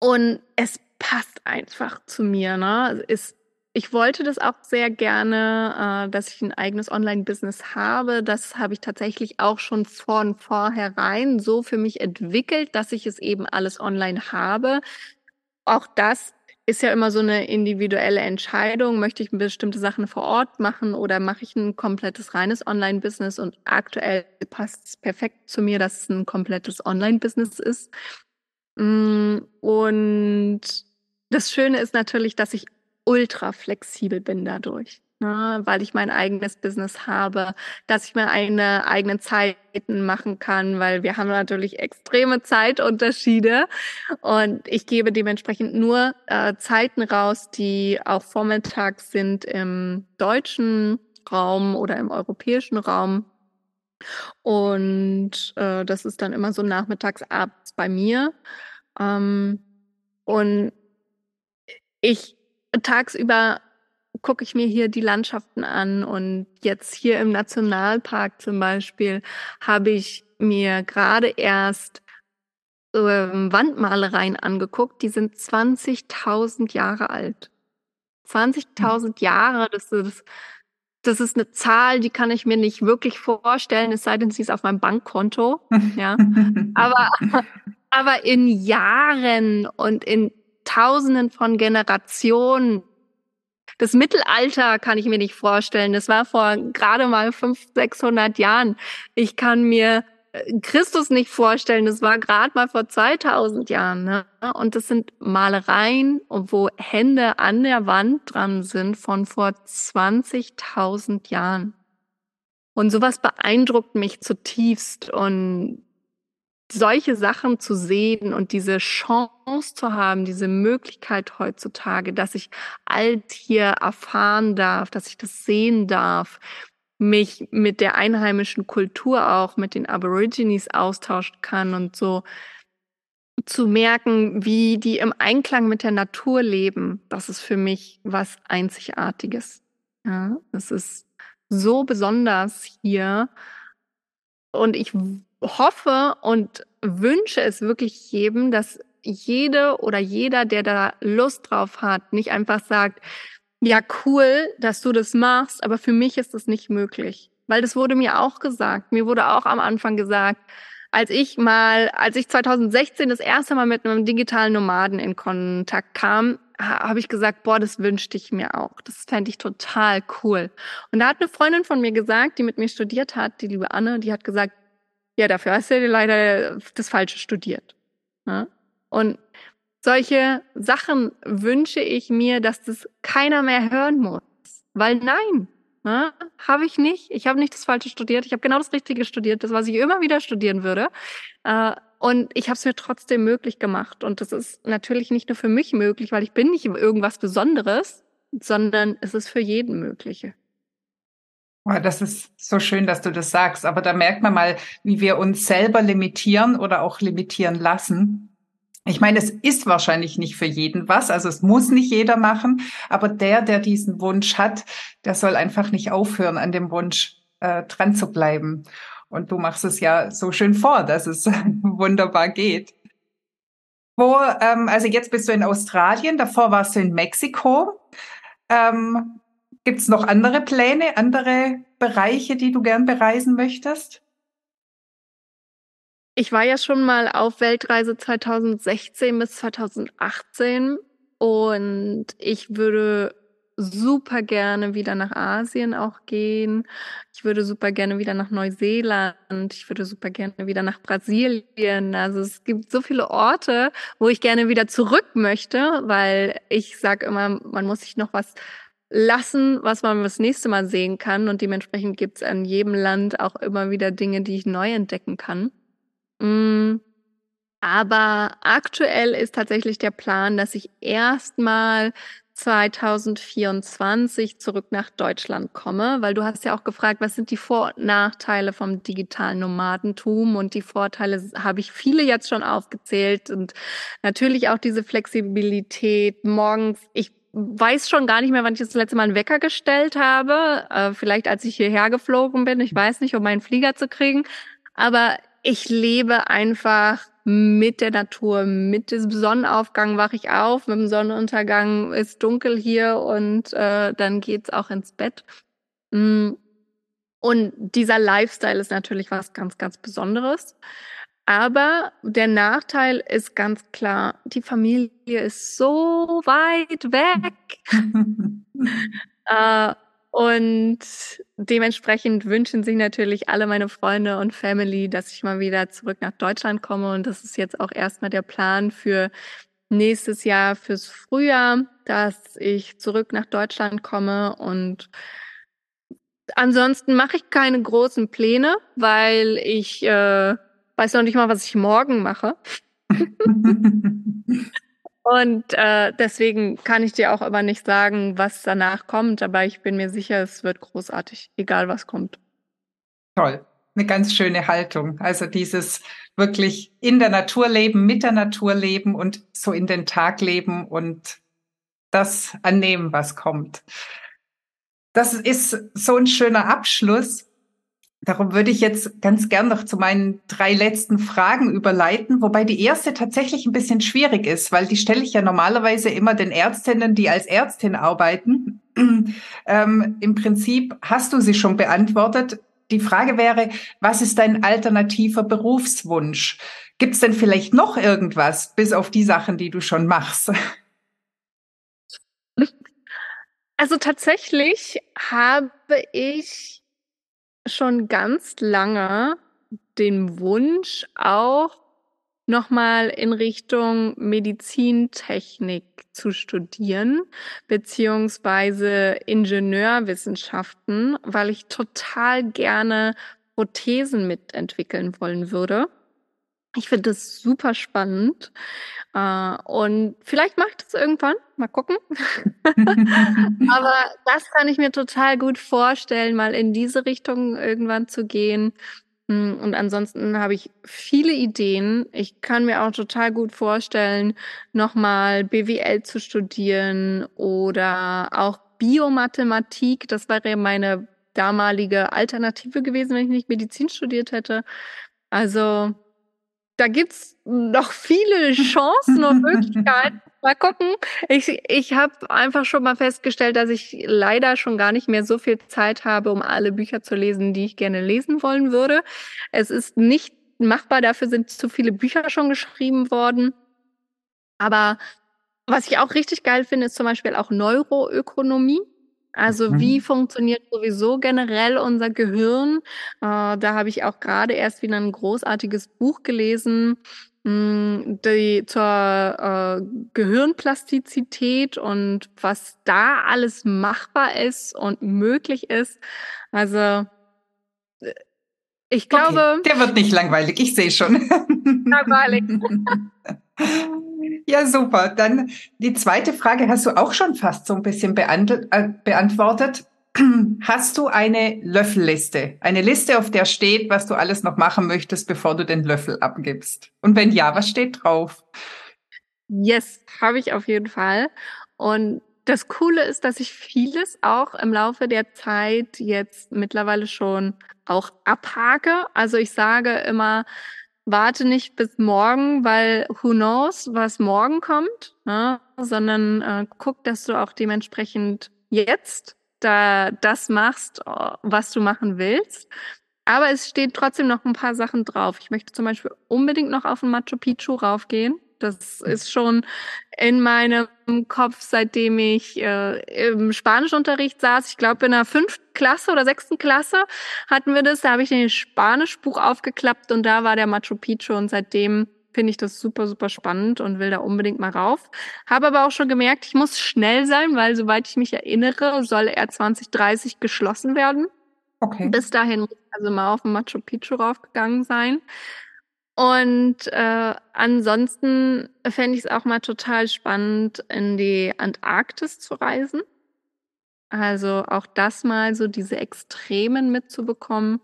Und es passt einfach zu mir. Ne? Es, ich wollte das auch sehr gerne, äh, dass ich ein eigenes Online-Business habe. Das habe ich tatsächlich auch schon von vornherein so für mich entwickelt, dass ich es eben alles online habe. Auch das ist ja immer so eine individuelle Entscheidung. Möchte ich bestimmte Sachen vor Ort machen oder mache ich ein komplettes reines Online-Business? Und aktuell passt es perfekt zu mir, dass es ein komplettes Online-Business ist. Mm, und das Schöne ist natürlich, dass ich ultra flexibel bin dadurch ne, weil ich mein eigenes Business habe, dass ich mir eine eigenen Zeiten machen kann, weil wir haben natürlich extreme Zeitunterschiede und ich gebe dementsprechend nur äh, Zeiten raus, die auch vormittags sind im deutschen Raum oder im europäischen Raum. Und äh, das ist dann immer so nachmittags, abends bei mir. Ähm, und ich tagsüber gucke ich mir hier die Landschaften an und jetzt hier im Nationalpark zum Beispiel habe ich mir gerade erst ähm, Wandmalereien angeguckt, die sind 20.000 Jahre alt. 20.000 hm. Jahre, das ist, das ist eine Zahl, die kann ich mir nicht wirklich vorstellen, es sei denn, sie ist auf meinem Bankkonto. Ja. aber, aber in Jahren und in Tausenden von Generationen das Mittelalter kann ich mir nicht vorstellen. Das war vor gerade mal 500, 600 Jahren. Ich kann mir äh, Christus nicht vorstellen. Das war gerade mal vor 2000 Jahren. Ne? Und das sind Malereien, wo Hände an der Wand dran sind von vor 20.000 Jahren. Und sowas beeindruckt mich zutiefst. Und solche Sachen zu sehen und diese Chance zu haben, diese Möglichkeit heutzutage, dass ich alt hier erfahren darf, dass ich das sehen darf, mich mit der einheimischen Kultur auch, mit den Aborigines austauschen kann und so zu merken, wie die im Einklang mit der Natur leben, das ist für mich was Einzigartiges. Ja, das ist so besonders hier. Und ich hoffe und wünsche es wirklich jedem, dass jede oder jeder, der da Lust drauf hat, nicht einfach sagt, ja, cool, dass du das machst, aber für mich ist das nicht möglich. Weil das wurde mir auch gesagt. Mir wurde auch am Anfang gesagt, als ich mal, als ich 2016 das erste Mal mit einem digitalen Nomaden in Kontakt kam, habe ich gesagt, boah, das wünschte ich mir auch. Das fände ich total cool. Und da hat eine Freundin von mir gesagt, die mit mir studiert hat, die liebe Anne, die hat gesagt, ja, dafür hast du leider das Falsche studiert. Ja? Und solche Sachen wünsche ich mir, dass das keiner mehr hören muss. Weil nein, ne, habe ich nicht. Ich habe nicht das Falsche studiert. Ich habe genau das Richtige studiert, das, was ich immer wieder studieren würde. Äh, und ich habe es mir trotzdem möglich gemacht. Und das ist natürlich nicht nur für mich möglich, weil ich bin nicht irgendwas Besonderes, sondern es ist für jeden Mögliche. Oh, das ist so schön, dass du das sagst. Aber da merkt man mal, wie wir uns selber limitieren oder auch limitieren lassen. Ich meine, es ist wahrscheinlich nicht für jeden was, also es muss nicht jeder machen, aber der, der diesen Wunsch hat, der soll einfach nicht aufhören, an dem Wunsch äh, dran zu bleiben. Und du machst es ja so schön vor, dass es wunderbar geht. Wo, ähm, also jetzt bist du in Australien, davor warst du in Mexiko. Ähm, Gibt es noch andere Pläne, andere Bereiche, die du gern bereisen möchtest? Ich war ja schon mal auf Weltreise 2016 bis 2018 und ich würde super gerne wieder nach Asien auch gehen. Ich würde super gerne wieder nach Neuseeland. Ich würde super gerne wieder nach Brasilien. Also es gibt so viele Orte, wo ich gerne wieder zurück möchte, weil ich sage immer, man muss sich noch was lassen, was man das nächste Mal sehen kann. Und dementsprechend gibt es an jedem Land auch immer wieder Dinge, die ich neu entdecken kann. Mm. Aber aktuell ist tatsächlich der Plan, dass ich erstmal 2024 zurück nach Deutschland komme, weil du hast ja auch gefragt, was sind die Vor- und Nachteile vom digitalen Nomadentum? Und die Vorteile habe ich viele jetzt schon aufgezählt. Und natürlich auch diese Flexibilität morgens. Ich weiß schon gar nicht mehr, wann ich das letzte Mal einen Wecker gestellt habe, äh, vielleicht als ich hierher geflogen bin, ich weiß nicht, um meinen Flieger zu kriegen, aber ich lebe einfach mit der Natur, mit dem Sonnenaufgang wache ich auf, mit dem Sonnenuntergang ist dunkel hier und äh, dann geht's auch ins Bett. Mm. Und dieser Lifestyle ist natürlich was ganz, ganz Besonderes. Aber der Nachteil ist ganz klar, die Familie ist so weit weg. äh, und dementsprechend wünschen sich natürlich alle meine Freunde und Family, dass ich mal wieder zurück nach Deutschland komme. Und das ist jetzt auch erstmal der Plan für nächstes Jahr, fürs Frühjahr, dass ich zurück nach Deutschland komme. Und ansonsten mache ich keine großen Pläne, weil ich äh, weiß noch nicht mal, was ich morgen mache. Und äh, deswegen kann ich dir auch immer nicht sagen, was danach kommt, aber ich bin mir sicher, es wird großartig, egal was kommt. Toll, eine ganz schöne Haltung. Also dieses wirklich in der Natur leben, mit der Natur leben und so in den Tag leben und das annehmen, was kommt. Das ist so ein schöner Abschluss. Darum würde ich jetzt ganz gern noch zu meinen drei letzten Fragen überleiten, wobei die erste tatsächlich ein bisschen schwierig ist, weil die stelle ich ja normalerweise immer den Ärztinnen, die als Ärztin arbeiten. ähm, Im Prinzip hast du sie schon beantwortet. Die Frage wäre, was ist dein alternativer Berufswunsch? Gibt es denn vielleicht noch irgendwas, bis auf die Sachen, die du schon machst? Also tatsächlich habe ich schon ganz lange den Wunsch auch nochmal in Richtung Medizintechnik zu studieren, beziehungsweise Ingenieurwissenschaften, weil ich total gerne Prothesen mitentwickeln wollen würde. Ich finde das super spannend. Äh, und vielleicht ich das irgendwann. Mal gucken. Aber das kann ich mir total gut vorstellen, mal in diese Richtung irgendwann zu gehen. Hm, und ansonsten habe ich viele Ideen. Ich kann mir auch total gut vorstellen, nochmal BWL zu studieren oder auch Biomathematik. Das wäre meine damalige Alternative gewesen, wenn ich nicht Medizin studiert hätte. Also da gibt's noch viele Chancen und Möglichkeiten. Mal gucken. Ich, ich habe einfach schon mal festgestellt, dass ich leider schon gar nicht mehr so viel Zeit habe, um alle Bücher zu lesen, die ich gerne lesen wollen würde. Es ist nicht machbar. Dafür sind zu viele Bücher schon geschrieben worden. Aber was ich auch richtig geil finde, ist zum Beispiel auch Neuroökonomie. Also mhm. wie funktioniert sowieso generell unser Gehirn? Äh, da habe ich auch gerade erst wieder ein großartiges Buch gelesen, mh, hm, die, zur äh, Gehirnplastizität und was da alles machbar ist und möglich ist. Also äh, ich glaube. Okay, der wird nicht langweilig, ich sehe schon. Langweilig. Ja, super. Dann die zweite Frage hast du auch schon fast so ein bisschen äh, beantwortet. Hast du eine Löffelliste? Eine Liste, auf der steht, was du alles noch machen möchtest, bevor du den Löffel abgibst? Und wenn ja, was steht drauf? Yes, habe ich auf jeden Fall. Und das Coole ist, dass ich vieles auch im Laufe der Zeit jetzt mittlerweile schon auch abhake. Also ich sage immer, warte nicht bis morgen, weil who knows, was morgen kommt, ne? sondern äh, guck, dass du auch dementsprechend jetzt da das machst, was du machen willst. Aber es steht trotzdem noch ein paar Sachen drauf. Ich möchte zum Beispiel unbedingt noch auf den Machu Picchu raufgehen. Das ist schon in meinem Kopf, seitdem ich äh, im Spanischunterricht saß. Ich glaube, in der fünften Klasse oder sechsten Klasse hatten wir das. Da habe ich den Spanischbuch aufgeklappt und da war der Machu Picchu und seitdem finde ich das super, super spannend und will da unbedingt mal rauf. Habe aber auch schon gemerkt, ich muss schnell sein, weil soweit ich mich erinnere, soll er 2030 geschlossen werden. Okay. Bis dahin muss ich also mal auf den Machu Picchu raufgegangen sein. Und äh, ansonsten fände ich es auch mal total spannend, in die Antarktis zu reisen. Also auch das mal so diese Extremen mitzubekommen,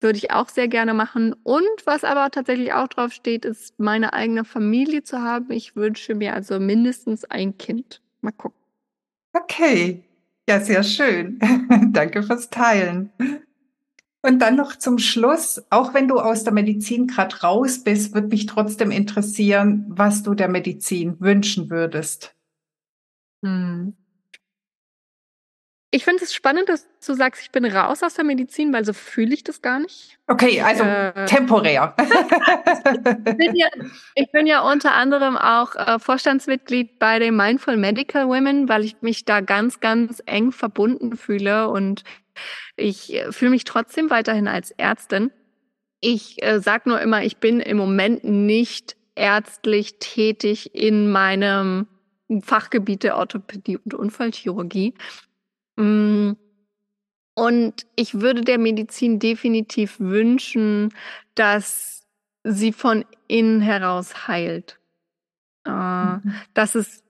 würde ich auch sehr gerne machen. Und was aber tatsächlich auch drauf steht, ist, meine eigene Familie zu haben. Ich wünsche mir also mindestens ein Kind. Mal gucken. Okay. Ja, sehr schön. Danke fürs Teilen. Und dann noch zum Schluss, auch wenn du aus der Medizin gerade raus bist, würde mich trotzdem interessieren, was du der Medizin wünschen würdest. Hm. Ich finde es spannend, dass du sagst, ich bin raus aus der Medizin, weil so fühle ich das gar nicht. Okay, also äh, temporär. ich, bin ja, ich, bin ja, unter anderem auch äh, Vorstandsmitglied bei den Mindful Medical Women, weil ich mich da ganz, ganz eng verbunden fühle und ich äh, fühle mich trotzdem weiterhin als Ärztin. Ich äh, sage nur immer, ich bin im Moment nicht ärztlich tätig in meinem Fachgebiet der Orthopädie und Unfallchirurgie. Mm. Und ich würde der Medizin definitiv wünschen, dass sie von innen heraus heilt. Äh, mhm. Dass es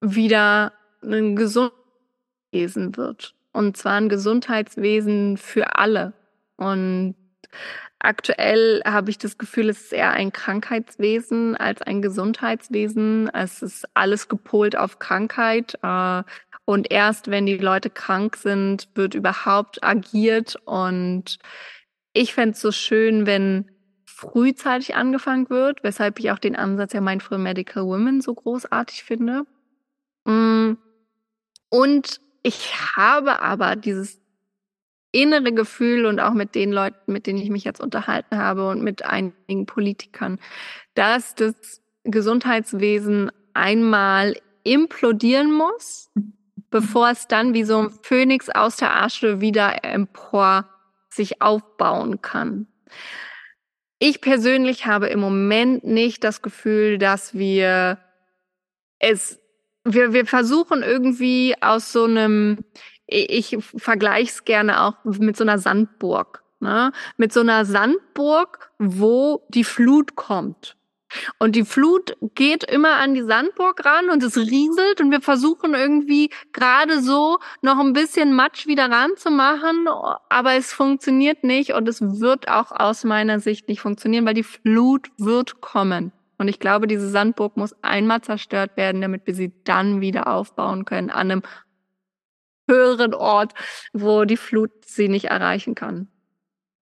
wieder ein Gesundheitswesen wird. Und zwar ein Gesundheitswesen für alle. Und aktuell habe ich das Gefühl, es ist eher ein Krankheitswesen als ein Gesundheitswesen. Es ist alles gepolt auf Krankheit. Und erst wenn die Leute krank sind, wird überhaupt agiert. Und ich fände es so schön, wenn frühzeitig angefangen wird, weshalb ich auch den Ansatz der Mindful Medical Women so großartig finde. Mm. Und ich habe aber dieses innere Gefühl und auch mit den Leuten, mit denen ich mich jetzt unterhalten habe und mit einigen Politikern, dass das Gesundheitswesen einmal implodieren muss, bevor es dann wie so ein Phönix aus der Asche wieder empor sich aufbauen kann. Ich persönlich habe im Moment nicht das Gefühl, dass wir es, wir, wir versuchen irgendwie aus so einem, ich vergleiche es gerne auch mit so einer Sandburg, ne? mit so einer Sandburg, wo die Flut kommt. Und die Flut geht immer an die Sandburg ran und es rieselt und wir versuchen irgendwie gerade so noch ein bisschen Matsch wieder ranzumachen, aber es funktioniert nicht und es wird auch aus meiner Sicht nicht funktionieren, weil die Flut wird kommen. Und ich glaube, diese Sandburg muss einmal zerstört werden, damit wir sie dann wieder aufbauen können an einem höheren Ort, wo die Flut sie nicht erreichen kann.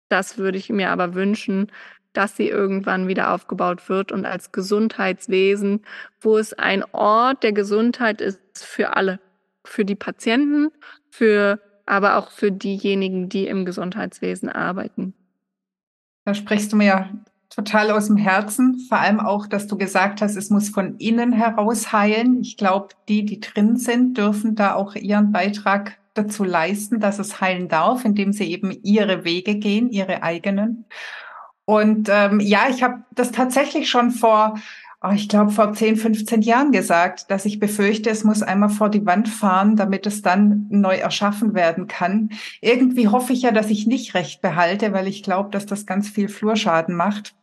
Das würde ich mir aber wünschen, dass sie irgendwann wieder aufgebaut wird und als Gesundheitswesen, wo es ein Ort der Gesundheit ist für alle, für die Patienten, für aber auch für diejenigen, die im Gesundheitswesen arbeiten. Da sprichst du mir total aus dem Herzen. Vor allem auch, dass du gesagt hast, es muss von innen heraus heilen. Ich glaube, die, die drin sind, dürfen da auch ihren Beitrag dazu leisten, dass es heilen darf, indem sie eben ihre Wege gehen, ihre eigenen. Und ähm, ja, ich habe das tatsächlich schon vor, oh, ich glaube, vor 10, 15 Jahren gesagt, dass ich befürchte, es muss einmal vor die Wand fahren, damit es dann neu erschaffen werden kann. Irgendwie hoffe ich ja, dass ich nicht recht behalte, weil ich glaube, dass das ganz viel Flurschaden macht.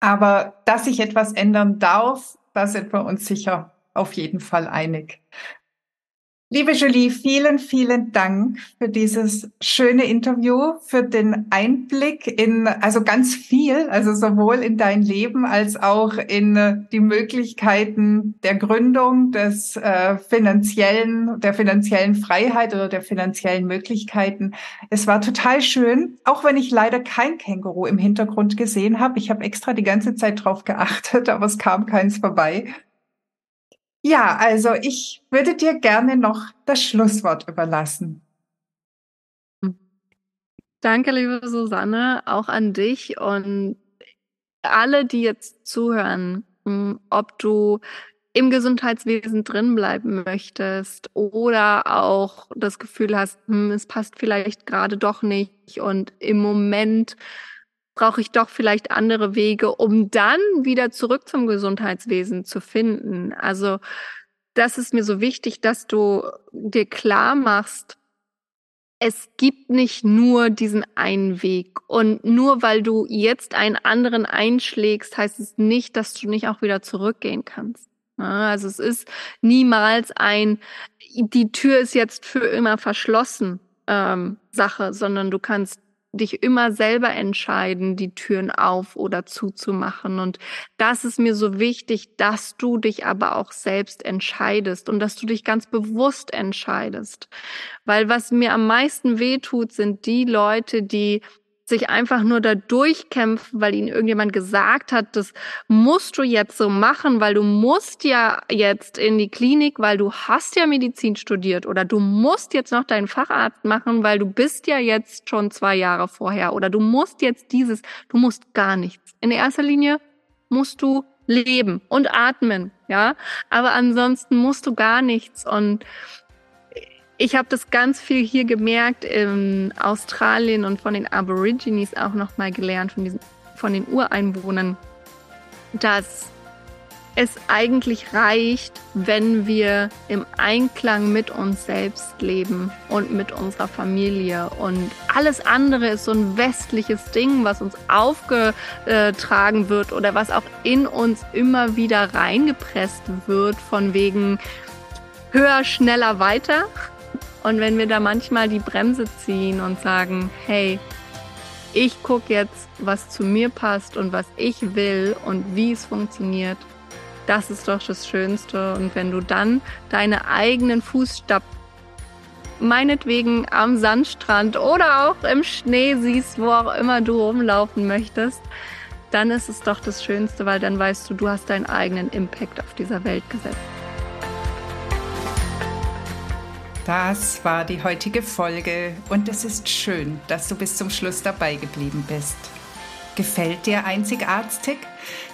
Aber dass sich etwas ändern darf, da sind wir uns sicher auf jeden Fall einig. Liebe Julie, vielen, vielen Dank für dieses schöne Interview, für den Einblick in, also ganz viel, also sowohl in dein Leben als auch in äh, die Möglichkeiten der Gründung, des äh, finanziellen, der finanziellen Freiheit oder der finanziellen Möglichkeiten. Es war total schön, auch wenn ich leider kein Känguru im Hintergrund gesehen habe. Ich habe extra die ganze Zeit drauf geachtet, aber es kam keins vorbei. Ja, also ich würde dir gerne noch das Schlusswort überlassen. Danke, liebe Susanne, auch an dich und alle, die jetzt zuhören, hm, ob du im Gesundheitswesen drin bleiben möchtest oder auch das Gefühl hast, hm, es passt vielleicht gerade doch nicht und im Moment brauche ich doch vielleicht andere Wege, um dann wieder zurück zum Gesundheitswesen zu finden. Also das ist mir so wichtig, dass du dir klar machst, es gibt nicht nur diesen einen Weg. Und nur weil du jetzt einen anderen einschlägst, heißt es nicht, dass du nicht auch wieder zurückgehen kannst. Also es ist niemals ein, die Tür ist jetzt für immer verschlossen ähm, Sache, sondern du kannst dich immer selber entscheiden, die Türen auf oder zuzumachen. Und das ist mir so wichtig, dass du dich aber auch selbst entscheidest und dass du dich ganz bewusst entscheidest. Weil was mir am meisten wehtut, sind die Leute, die sich einfach nur da durchkämpfen, weil ihnen irgendjemand gesagt hat, das musst du jetzt so machen, weil du musst ja jetzt in die Klinik, weil du hast ja Medizin studiert oder du musst jetzt noch deinen Facharzt machen, weil du bist ja jetzt schon zwei Jahre vorher oder du musst jetzt dieses, du musst gar nichts. In erster Linie musst du leben und atmen, ja, aber ansonsten musst du gar nichts und ich habe das ganz viel hier gemerkt in Australien und von den Aborigines auch nochmal gelernt, von, diesen, von den Ureinwohnern, dass es eigentlich reicht, wenn wir im Einklang mit uns selbst leben und mit unserer Familie. Und alles andere ist so ein westliches Ding, was uns aufgetragen wird oder was auch in uns immer wieder reingepresst wird, von wegen höher, schneller, weiter. Und wenn wir da manchmal die Bremse ziehen und sagen, hey, ich gucke jetzt, was zu mir passt und was ich will und wie es funktioniert, das ist doch das Schönste. Und wenn du dann deine eigenen Fußstapfen meinetwegen am Sandstrand oder auch im Schnee siehst, wo auch immer du rumlaufen möchtest, dann ist es doch das Schönste, weil dann weißt du, du hast deinen eigenen Impact auf dieser Welt gesetzt. Das war die heutige Folge und es ist schön, dass du bis zum Schluss dabei geblieben bist. Gefällt dir Einzigartig?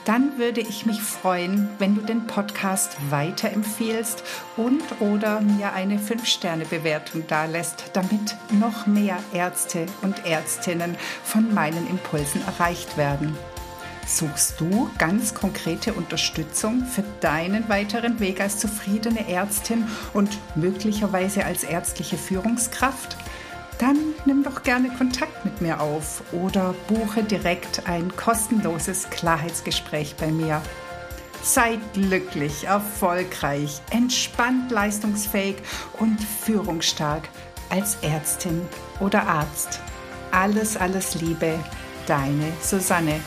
Dann würde ich mich freuen, wenn du den Podcast weiterempfehlst und oder mir eine 5-Sterne-Bewertung dalässt, damit noch mehr Ärzte und Ärztinnen von meinen Impulsen erreicht werden. Suchst du ganz konkrete Unterstützung für deinen weiteren Weg als zufriedene Ärztin und möglicherweise als ärztliche Führungskraft? Dann nimm doch gerne Kontakt mit mir auf oder buche direkt ein kostenloses Klarheitsgespräch bei mir. Sei glücklich, erfolgreich, entspannt leistungsfähig und führungsstark als Ärztin oder Arzt. Alles, alles Liebe, deine Susanne.